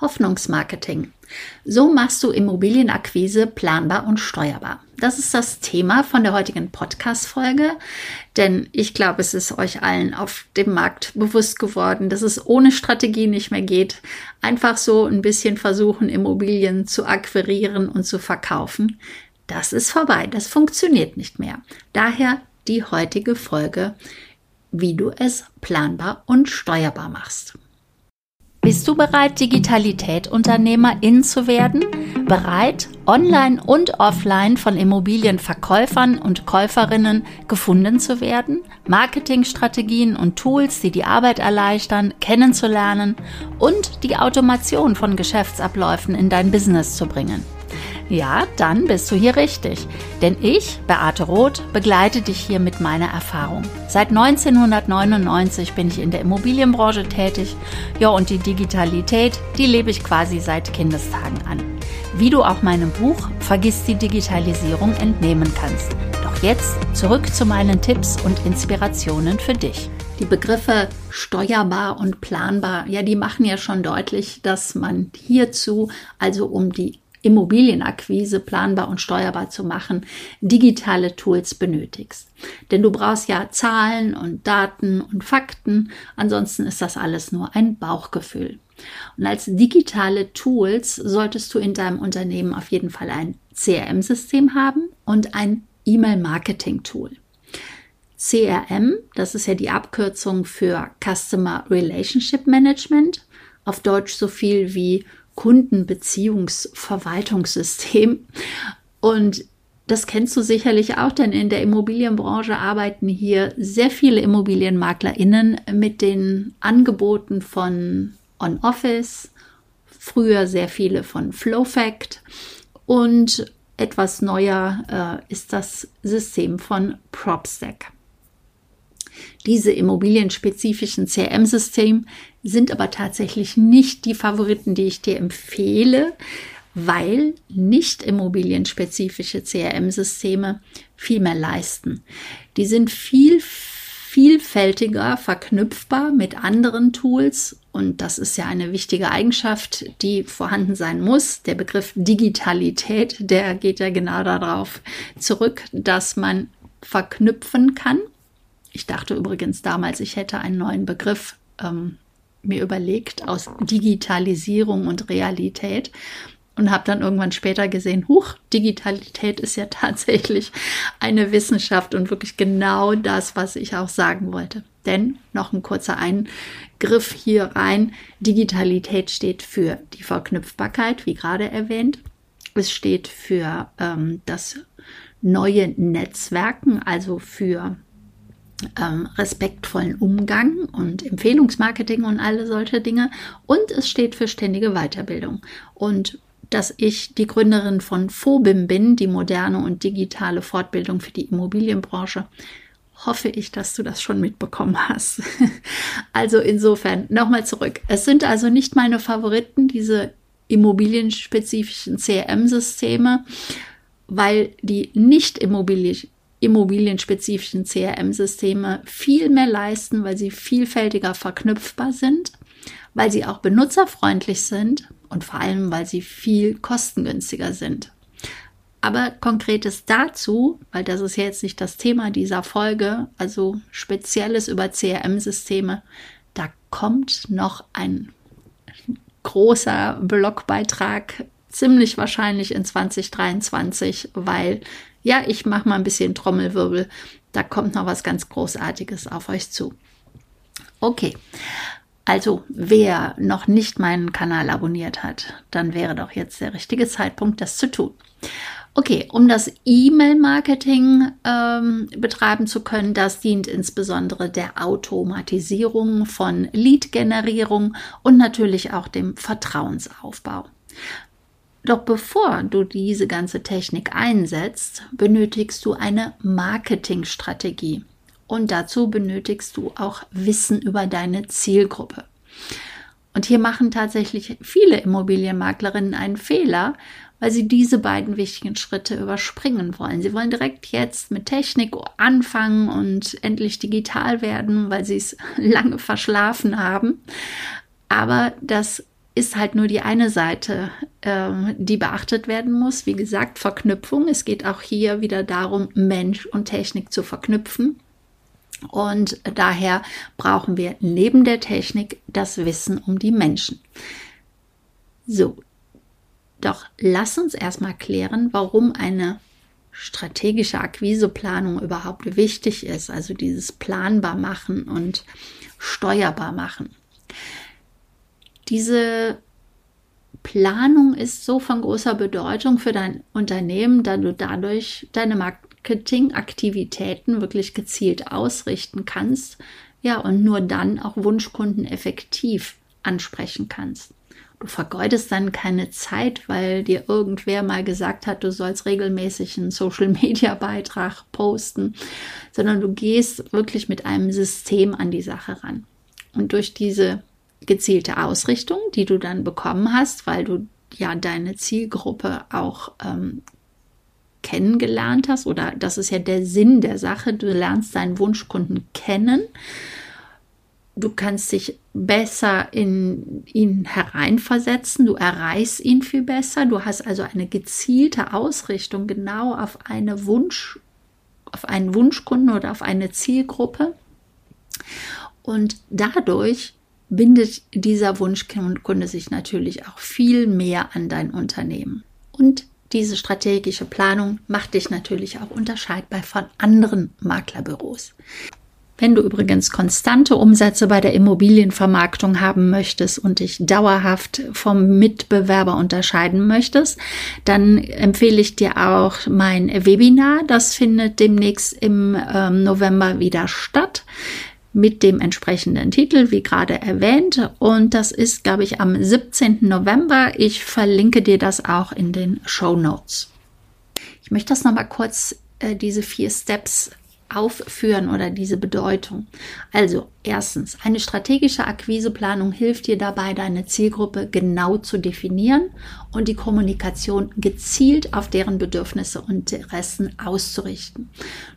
Hoffnungsmarketing. So machst du Immobilienakquise planbar und steuerbar. Das ist das Thema von der heutigen Podcast-Folge, denn ich glaube, es ist euch allen auf dem Markt bewusst geworden, dass es ohne Strategie nicht mehr geht. Einfach so ein bisschen versuchen, Immobilien zu akquirieren und zu verkaufen. Das ist vorbei. Das funktioniert nicht mehr. Daher die heutige Folge, wie du es planbar und steuerbar machst. Bist du bereit, Digitalität Unternehmerin zu werden? Bereit, online und offline von Immobilienverkäufern und Käuferinnen gefunden zu werden? Marketingstrategien und Tools, die die Arbeit erleichtern, kennenzulernen und die Automation von Geschäftsabläufen in dein Business zu bringen? Ja, dann bist du hier richtig. Denn ich, Beate Roth, begleite dich hier mit meiner Erfahrung. Seit 1999 bin ich in der Immobilienbranche tätig. Ja, und die Digitalität, die lebe ich quasi seit Kindestagen an. Wie du auch meinem Buch Vergiss die Digitalisierung entnehmen kannst. Doch jetzt zurück zu meinen Tipps und Inspirationen für dich. Die Begriffe steuerbar und planbar, ja, die machen ja schon deutlich, dass man hierzu, also um die Immobilienakquise planbar und steuerbar zu machen, digitale Tools benötigst. Denn du brauchst ja Zahlen und Daten und Fakten, ansonsten ist das alles nur ein Bauchgefühl. Und als digitale Tools solltest du in deinem Unternehmen auf jeden Fall ein CRM-System haben und ein E-Mail-Marketing-Tool. CRM, das ist ja die Abkürzung für Customer Relationship Management, auf Deutsch so viel wie Kundenbeziehungsverwaltungssystem. Und das kennst du sicherlich auch, denn in der Immobilienbranche arbeiten hier sehr viele ImmobilienmaklerInnen mit den Angeboten von On-Office, früher sehr viele von Flowfact und etwas neuer äh, ist das System von PropStack. Diese immobilienspezifischen CRM-Systeme sind aber tatsächlich nicht die Favoriten, die ich dir empfehle, weil nicht immobilienspezifische CRM-Systeme viel mehr leisten. Die sind viel vielfältiger verknüpfbar mit anderen Tools und das ist ja eine wichtige Eigenschaft, die vorhanden sein muss. Der Begriff Digitalität, der geht ja genau darauf zurück, dass man verknüpfen kann. Ich dachte übrigens damals, ich hätte einen neuen Begriff ähm, mir überlegt aus Digitalisierung und Realität und habe dann irgendwann später gesehen, huch, Digitalität ist ja tatsächlich eine Wissenschaft und wirklich genau das, was ich auch sagen wollte. Denn noch ein kurzer Eingriff hier rein. Digitalität steht für die Verknüpfbarkeit, wie gerade erwähnt. Es steht für ähm, das neue Netzwerken, also für ähm, respektvollen Umgang und Empfehlungsmarketing und alle solche Dinge. Und es steht für ständige Weiterbildung. Und dass ich die Gründerin von Phobim bin, die moderne und digitale Fortbildung für die Immobilienbranche, hoffe ich, dass du das schon mitbekommen hast. also insofern nochmal zurück. Es sind also nicht meine Favoriten, diese immobilienspezifischen CRM-Systeme, weil die nicht immobilien immobilienspezifischen CRM-Systeme viel mehr leisten, weil sie vielfältiger verknüpfbar sind, weil sie auch benutzerfreundlich sind und vor allem, weil sie viel kostengünstiger sind. Aber konkretes dazu, weil das ist jetzt nicht das Thema dieser Folge, also spezielles über CRM-Systeme, da kommt noch ein großer Blogbeitrag, ziemlich wahrscheinlich in 2023, weil ja, ich mache mal ein bisschen Trommelwirbel. Da kommt noch was ganz Großartiges auf euch zu. Okay. Also, wer noch nicht meinen Kanal abonniert hat, dann wäre doch jetzt der richtige Zeitpunkt, das zu tun. Okay, um das E-Mail-Marketing ähm, betreiben zu können, das dient insbesondere der Automatisierung von Lead-Generierung und natürlich auch dem Vertrauensaufbau. Doch bevor du diese ganze Technik einsetzt, benötigst du eine Marketingstrategie. Und dazu benötigst du auch Wissen über deine Zielgruppe. Und hier machen tatsächlich viele Immobilienmaklerinnen einen Fehler, weil sie diese beiden wichtigen Schritte überspringen wollen. Sie wollen direkt jetzt mit Technik anfangen und endlich digital werden, weil sie es lange verschlafen haben. Aber das ist halt nur die eine Seite, äh, die beachtet werden muss. Wie gesagt, Verknüpfung. Es geht auch hier wieder darum, Mensch und Technik zu verknüpfen. Und daher brauchen wir neben der Technik das Wissen um die Menschen. So, doch lass uns erstmal klären, warum eine strategische Akquiseplanung überhaupt wichtig ist. Also dieses planbar machen und steuerbar machen. Diese Planung ist so von großer Bedeutung für dein Unternehmen, da du dadurch deine Marketingaktivitäten wirklich gezielt ausrichten kannst, ja, und nur dann auch Wunschkunden effektiv ansprechen kannst. Du vergeudest dann keine Zeit, weil dir irgendwer mal gesagt hat, du sollst regelmäßig einen Social-Media-Beitrag posten, sondern du gehst wirklich mit einem System an die Sache ran. Und durch diese gezielte Ausrichtung, die du dann bekommen hast, weil du ja deine Zielgruppe auch ähm, kennengelernt hast, oder das ist ja der Sinn der Sache, du lernst deinen Wunschkunden kennen, du kannst dich besser in ihn hereinversetzen, du erreichst ihn viel besser, du hast also eine gezielte Ausrichtung genau auf eine Wunsch, auf einen Wunschkunden oder auf eine Zielgruppe. Und dadurch bindet dieser Wunschkunde sich natürlich auch viel mehr an dein Unternehmen. Und diese strategische Planung macht dich natürlich auch unterscheidbar von anderen Maklerbüros. Wenn du übrigens konstante Umsätze bei der Immobilienvermarktung haben möchtest und dich dauerhaft vom Mitbewerber unterscheiden möchtest, dann empfehle ich dir auch mein Webinar. Das findet demnächst im ähm, November wieder statt mit dem entsprechenden Titel, wie gerade erwähnt. Und das ist, glaube ich, am 17. November. Ich verlinke dir das auch in den Show Notes. Ich möchte das nochmal kurz, äh, diese vier Steps aufführen oder diese Bedeutung. Also erstens, eine strategische Akquiseplanung hilft dir dabei, deine Zielgruppe genau zu definieren und die Kommunikation gezielt auf deren Bedürfnisse und Interessen auszurichten.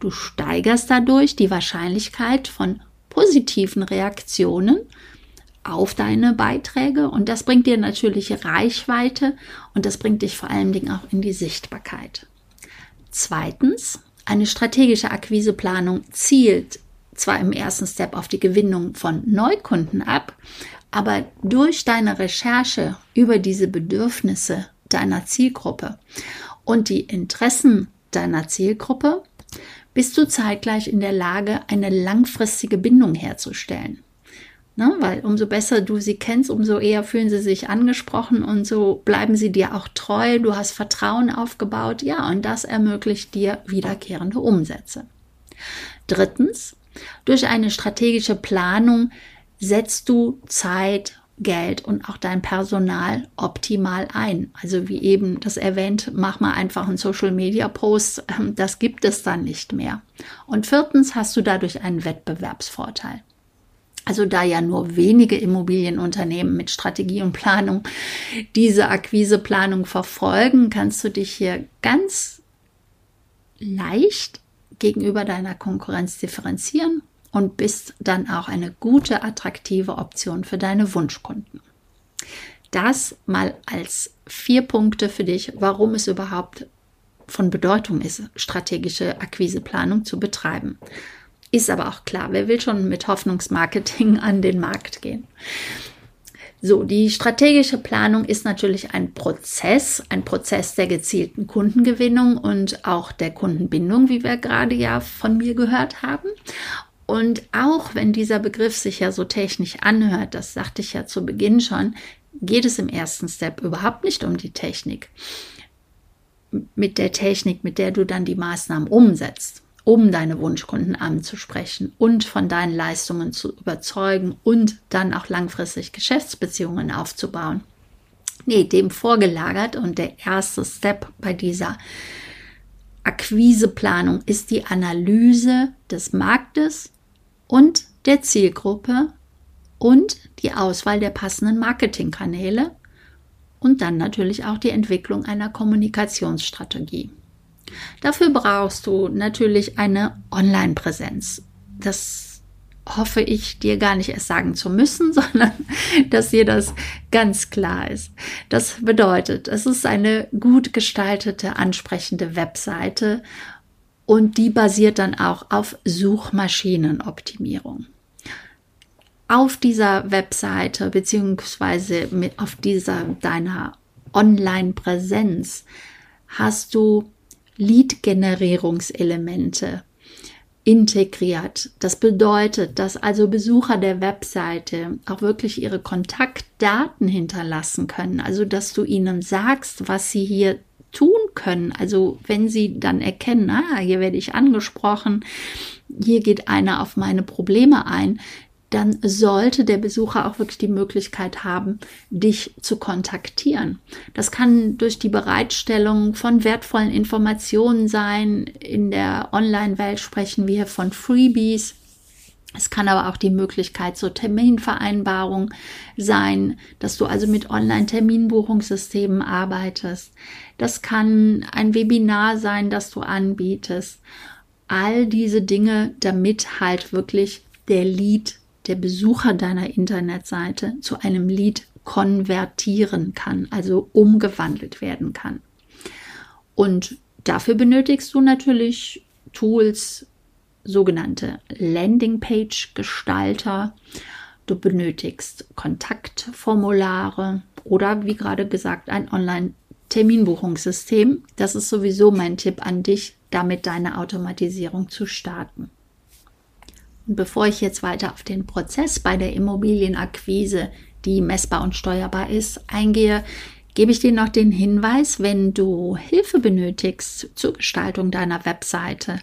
Du steigerst dadurch die Wahrscheinlichkeit von positiven Reaktionen auf deine Beiträge und das bringt dir natürlich Reichweite und das bringt dich vor allen Dingen auch in die Sichtbarkeit. Zweitens, eine strategische Akquiseplanung zielt zwar im ersten Step auf die Gewinnung von Neukunden ab, aber durch deine Recherche über diese Bedürfnisse deiner Zielgruppe und die Interessen deiner Zielgruppe bist du zeitgleich in der Lage, eine langfristige Bindung herzustellen. Ne? Weil umso besser du sie kennst, umso eher fühlen sie sich angesprochen und so bleiben sie dir auch treu. Du hast Vertrauen aufgebaut. Ja, und das ermöglicht dir wiederkehrende Umsätze. Drittens, durch eine strategische Planung setzt du Zeit Geld und auch dein Personal optimal ein. Also wie eben das erwähnt, mach mal einfach einen Social Media Post, ähm, das gibt es dann nicht mehr. Und viertens hast du dadurch einen Wettbewerbsvorteil. Also da ja nur wenige Immobilienunternehmen mit Strategie und Planung diese Akquiseplanung verfolgen, kannst du dich hier ganz leicht gegenüber deiner Konkurrenz differenzieren und bist dann auch eine gute, attraktive Option für deine Wunschkunden. Das mal als vier Punkte für dich, warum es überhaupt von Bedeutung ist, strategische Akquiseplanung zu betreiben. Ist aber auch klar, wer will schon mit Hoffnungsmarketing an den Markt gehen? So, die strategische Planung ist natürlich ein Prozess, ein Prozess der gezielten Kundengewinnung und auch der Kundenbindung, wie wir gerade ja von mir gehört haben. Und auch wenn dieser Begriff sich ja so technisch anhört, das sagte ich ja zu Beginn schon, geht es im ersten Step überhaupt nicht um die Technik. Mit der Technik, mit der du dann die Maßnahmen umsetzt, um deine Wunschkunden anzusprechen und von deinen Leistungen zu überzeugen und dann auch langfristig Geschäftsbeziehungen aufzubauen. Nee, dem vorgelagert und der erste Step bei dieser Akquiseplanung ist die Analyse des Marktes und der Zielgruppe und die Auswahl der passenden Marketingkanäle und dann natürlich auch die Entwicklung einer Kommunikationsstrategie. Dafür brauchst du natürlich eine Online-Präsenz. Das hoffe ich, dir gar nicht erst sagen zu müssen, sondern dass dir das ganz klar ist. Das bedeutet, es ist eine gut gestaltete, ansprechende Webseite und die basiert dann auch auf Suchmaschinenoptimierung. Auf dieser Webseite beziehungsweise mit, auf dieser deiner Online-Präsenz hast du Lead-Generierungselemente integriert. Das bedeutet, dass also Besucher der Webseite auch wirklich ihre Kontaktdaten hinterlassen können. Also, dass du ihnen sagst, was sie hier tun können. Also, wenn sie dann erkennen, ah, hier werde ich angesprochen, hier geht einer auf meine Probleme ein, dann sollte der Besucher auch wirklich die Möglichkeit haben, dich zu kontaktieren. Das kann durch die Bereitstellung von wertvollen Informationen sein. In der Online-Welt sprechen wir von Freebies. Es kann aber auch die Möglichkeit zur Terminvereinbarung sein, dass du also mit Online-Terminbuchungssystemen arbeitest. Das kann ein Webinar sein, das du anbietest. All diese Dinge, damit halt wirklich der Lead der Besucher deiner Internetseite zu einem Lead konvertieren kann, also umgewandelt werden kann. Und dafür benötigst du natürlich Tools, sogenannte Landingpage-Gestalter. Du benötigst Kontaktformulare oder wie gerade gesagt ein Online-Terminbuchungssystem. Das ist sowieso mein Tipp an dich, damit deine Automatisierung zu starten. Und bevor ich jetzt weiter auf den Prozess bei der Immobilienakquise, die messbar und steuerbar ist, eingehe, gebe ich dir noch den Hinweis, wenn du Hilfe benötigst zur Gestaltung deiner Webseite,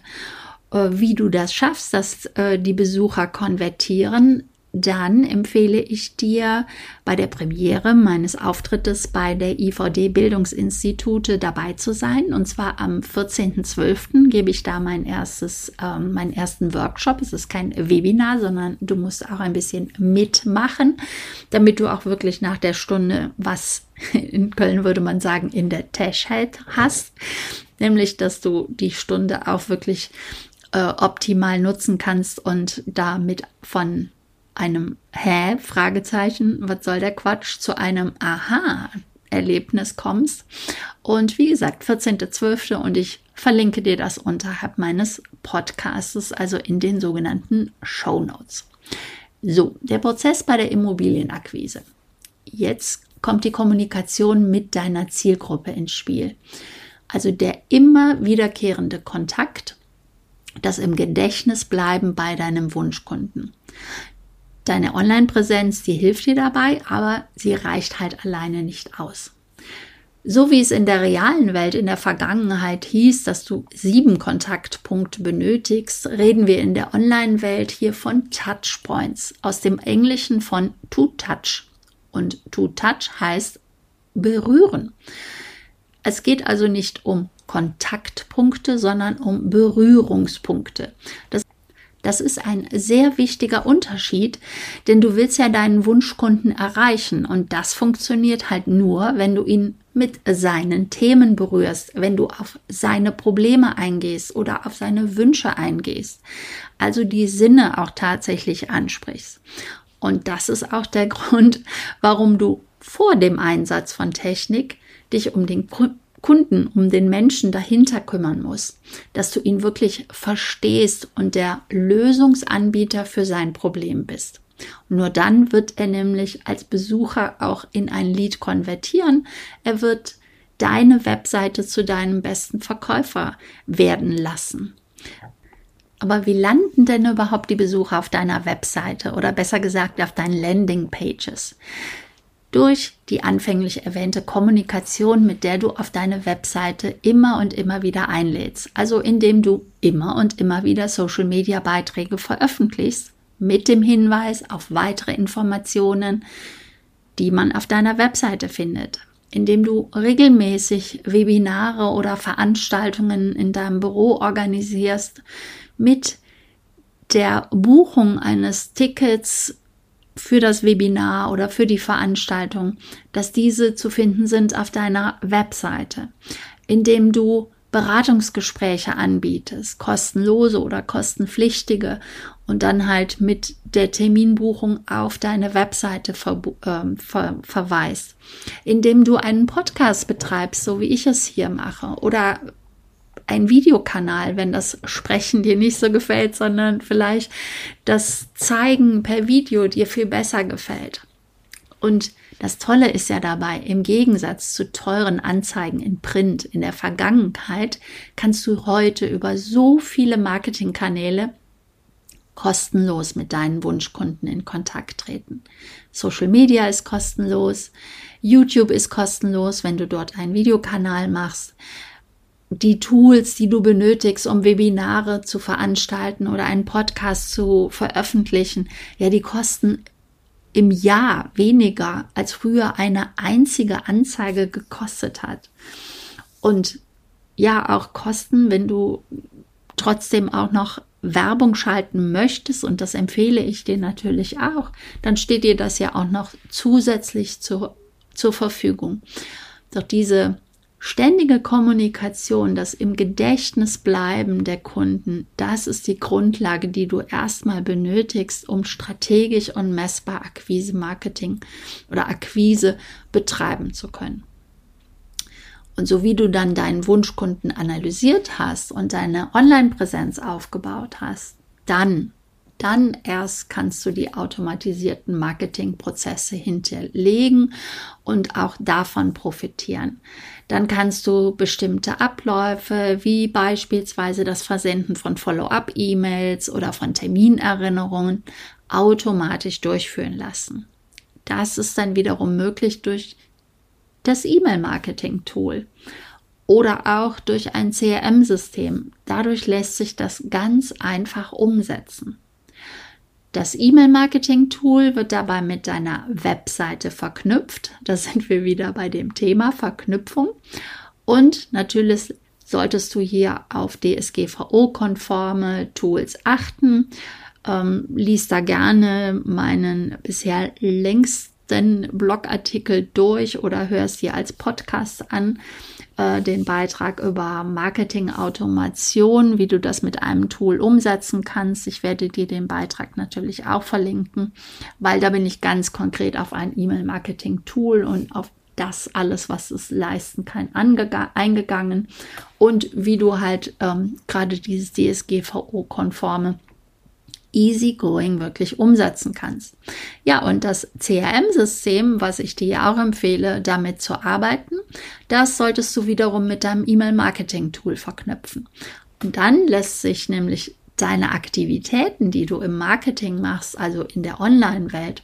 wie du das schaffst, dass äh, die Besucher konvertieren, dann empfehle ich dir bei der Premiere meines Auftrittes bei der IVD Bildungsinstitute dabei zu sein. Und zwar am 14.12. gebe ich da mein erstes, äh, meinen ersten Workshop. Es ist kein Webinar, sondern du musst auch ein bisschen mitmachen, damit du auch wirklich nach der Stunde was in Köln würde man sagen, in der Tasche hast. Nämlich, dass du die Stunde auch wirklich äh, optimal nutzen kannst und damit von einem Hä? Fragezeichen, was soll der Quatsch, zu einem Aha. Erlebnis kommst. Und wie gesagt, 14.12. und ich verlinke dir das unterhalb meines Podcasts, also in den sogenannten Show Notes. So, der Prozess bei der Immobilienakquise. Jetzt kommt die Kommunikation mit deiner Zielgruppe ins Spiel. Also der immer wiederkehrende Kontakt, das im Gedächtnis bleiben bei deinem Wunschkunden. Deine Online-Präsenz, die hilft dir dabei, aber sie reicht halt alleine nicht aus. So wie es in der realen Welt in der Vergangenheit hieß, dass du sieben Kontaktpunkte benötigst, reden wir in der Online-Welt hier von Touchpoints, aus dem Englischen von to touch. Und to touch heißt berühren. Es geht also nicht um Kontaktpunkte, sondern um Berührungspunkte. Das das ist ein sehr wichtiger Unterschied, denn du willst ja deinen Wunschkunden erreichen und das funktioniert halt nur, wenn du ihn mit seinen Themen berührst, wenn du auf seine Probleme eingehst oder auf seine Wünsche eingehst. Also die Sinne auch tatsächlich ansprichst. Und das ist auch der Grund, warum du vor dem Einsatz von Technik dich um den Kunden, um den Menschen dahinter kümmern muss, dass du ihn wirklich verstehst und der Lösungsanbieter für sein Problem bist. Nur dann wird er nämlich als Besucher auch in ein Lied konvertieren. Er wird deine Webseite zu deinem besten Verkäufer werden lassen. Aber wie landen denn überhaupt die Besucher auf deiner Webseite oder besser gesagt auf deinen Landing Pages? Durch die anfänglich erwähnte Kommunikation, mit der du auf deine Webseite immer und immer wieder einlädst. Also indem du immer und immer wieder Social-Media-Beiträge veröffentlichst mit dem Hinweis auf weitere Informationen, die man auf deiner Webseite findet. Indem du regelmäßig Webinare oder Veranstaltungen in deinem Büro organisierst mit der Buchung eines Tickets für das Webinar oder für die Veranstaltung, dass diese zu finden sind auf deiner Webseite, indem du Beratungsgespräche anbietest, kostenlose oder kostenpflichtige und dann halt mit der Terminbuchung auf deine Webseite ver äh, ver verweist, indem du einen Podcast betreibst, so wie ich es hier mache, oder ein Videokanal, wenn das Sprechen dir nicht so gefällt, sondern vielleicht das Zeigen per Video dir viel besser gefällt. Und das Tolle ist ja dabei, im Gegensatz zu teuren Anzeigen in Print in der Vergangenheit, kannst du heute über so viele Marketingkanäle kostenlos mit deinen Wunschkunden in Kontakt treten. Social Media ist kostenlos, YouTube ist kostenlos, wenn du dort einen Videokanal machst. Die Tools, die du benötigst, um Webinare zu veranstalten oder einen Podcast zu veröffentlichen, ja, die kosten im Jahr weniger als früher eine einzige Anzeige gekostet hat. Und ja, auch Kosten, wenn du trotzdem auch noch Werbung schalten möchtest, und das empfehle ich dir natürlich auch, dann steht dir das ja auch noch zusätzlich zur, zur Verfügung. Doch diese ständige Kommunikation, das im Gedächtnis bleiben der Kunden, das ist die Grundlage, die du erstmal benötigst, um strategisch und messbar Akquise Marketing oder Akquise betreiben zu können. Und so wie du dann deinen Wunschkunden analysiert hast und deine Online-Präsenz aufgebaut hast, dann, dann erst kannst du die automatisierten Marketingprozesse hinterlegen und auch davon profitieren. Dann kannst du bestimmte Abläufe, wie beispielsweise das Versenden von Follow-up-E-Mails oder von Terminerinnerungen, automatisch durchführen lassen. Das ist dann wiederum möglich durch das E-Mail-Marketing-Tool oder auch durch ein CRM-System. Dadurch lässt sich das ganz einfach umsetzen. Das E-Mail-Marketing-Tool wird dabei mit deiner Webseite verknüpft. Da sind wir wieder bei dem Thema Verknüpfung. Und natürlich solltest du hier auf DSGVO-konforme Tools achten. Ähm, lies da gerne meinen bisher längst den Blogartikel durch oder hörst dir als Podcast an, äh, den Beitrag über Marketing-Automation, wie du das mit einem Tool umsetzen kannst. Ich werde dir den Beitrag natürlich auch verlinken, weil da bin ich ganz konkret auf ein E-Mail-Marketing-Tool und auf das alles, was es leisten kann, eingegangen und wie du halt ähm, gerade dieses DSGVO-konforme easygoing wirklich umsetzen kannst. Ja, und das CRM-System, was ich dir auch empfehle, damit zu arbeiten, das solltest du wiederum mit deinem E-Mail-Marketing-Tool verknüpfen. Und dann lässt sich nämlich deine Aktivitäten, die du im Marketing machst, also in der Online-Welt,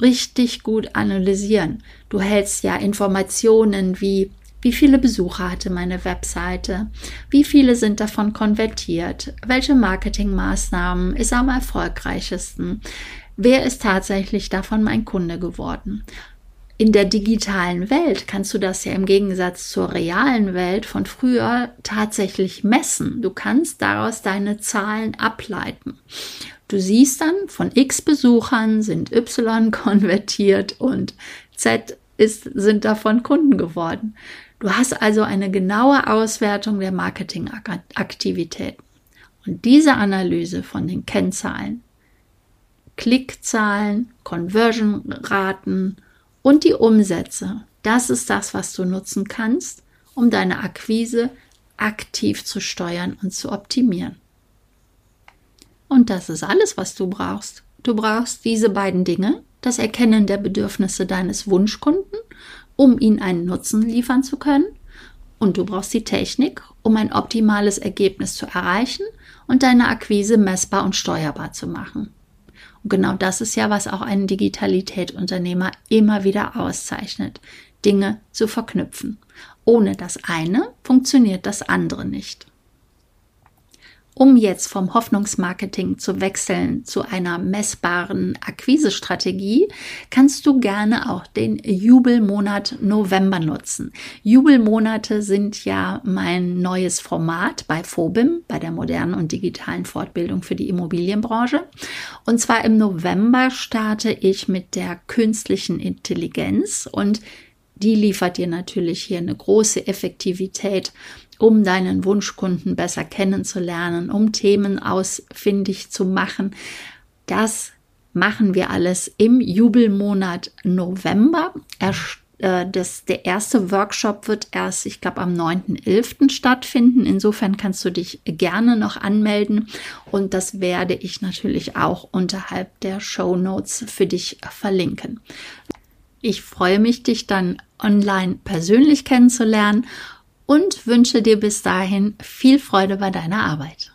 richtig gut analysieren. Du hältst ja Informationen wie wie viele Besucher hatte meine Webseite? Wie viele sind davon konvertiert? Welche Marketingmaßnahmen ist am erfolgreichsten? Wer ist tatsächlich davon mein Kunde geworden? In der digitalen Welt kannst du das ja im Gegensatz zur realen Welt von früher tatsächlich messen. Du kannst daraus deine Zahlen ableiten. Du siehst dann, von x Besuchern sind y konvertiert und z ist, sind davon Kunden geworden. Du hast also eine genaue Auswertung der Marketingaktivitäten. Und diese Analyse von den Kennzahlen, Klickzahlen, Conversion-Raten und die Umsätze, das ist das, was du nutzen kannst, um deine Akquise aktiv zu steuern und zu optimieren. Und das ist alles, was du brauchst. Du brauchst diese beiden Dinge, das Erkennen der Bedürfnisse deines Wunschkunden um ihnen einen Nutzen liefern zu können. Und du brauchst die Technik, um ein optimales Ergebnis zu erreichen und deine Akquise messbar und steuerbar zu machen. Und genau das ist ja, was auch einen Digitalität-Unternehmer immer wieder auszeichnet, Dinge zu verknüpfen. Ohne das eine funktioniert das andere nicht. Um jetzt vom Hoffnungsmarketing zu wechseln zu einer messbaren Akquisestrategie, kannst du gerne auch den Jubelmonat November nutzen. Jubelmonate sind ja mein neues Format bei Phobim, bei der modernen und digitalen Fortbildung für die Immobilienbranche. Und zwar im November starte ich mit der künstlichen Intelligenz und die liefert dir natürlich hier eine große Effektivität, um deinen Wunschkunden besser kennenzulernen, um Themen ausfindig zu machen. Das machen wir alles im Jubelmonat November. Äh, das, der erste Workshop wird erst, ich glaube, am 9.11. stattfinden. Insofern kannst du dich gerne noch anmelden und das werde ich natürlich auch unterhalb der Show Notes für dich verlinken. Ich freue mich, dich dann online persönlich kennenzulernen und wünsche dir bis dahin viel Freude bei deiner Arbeit.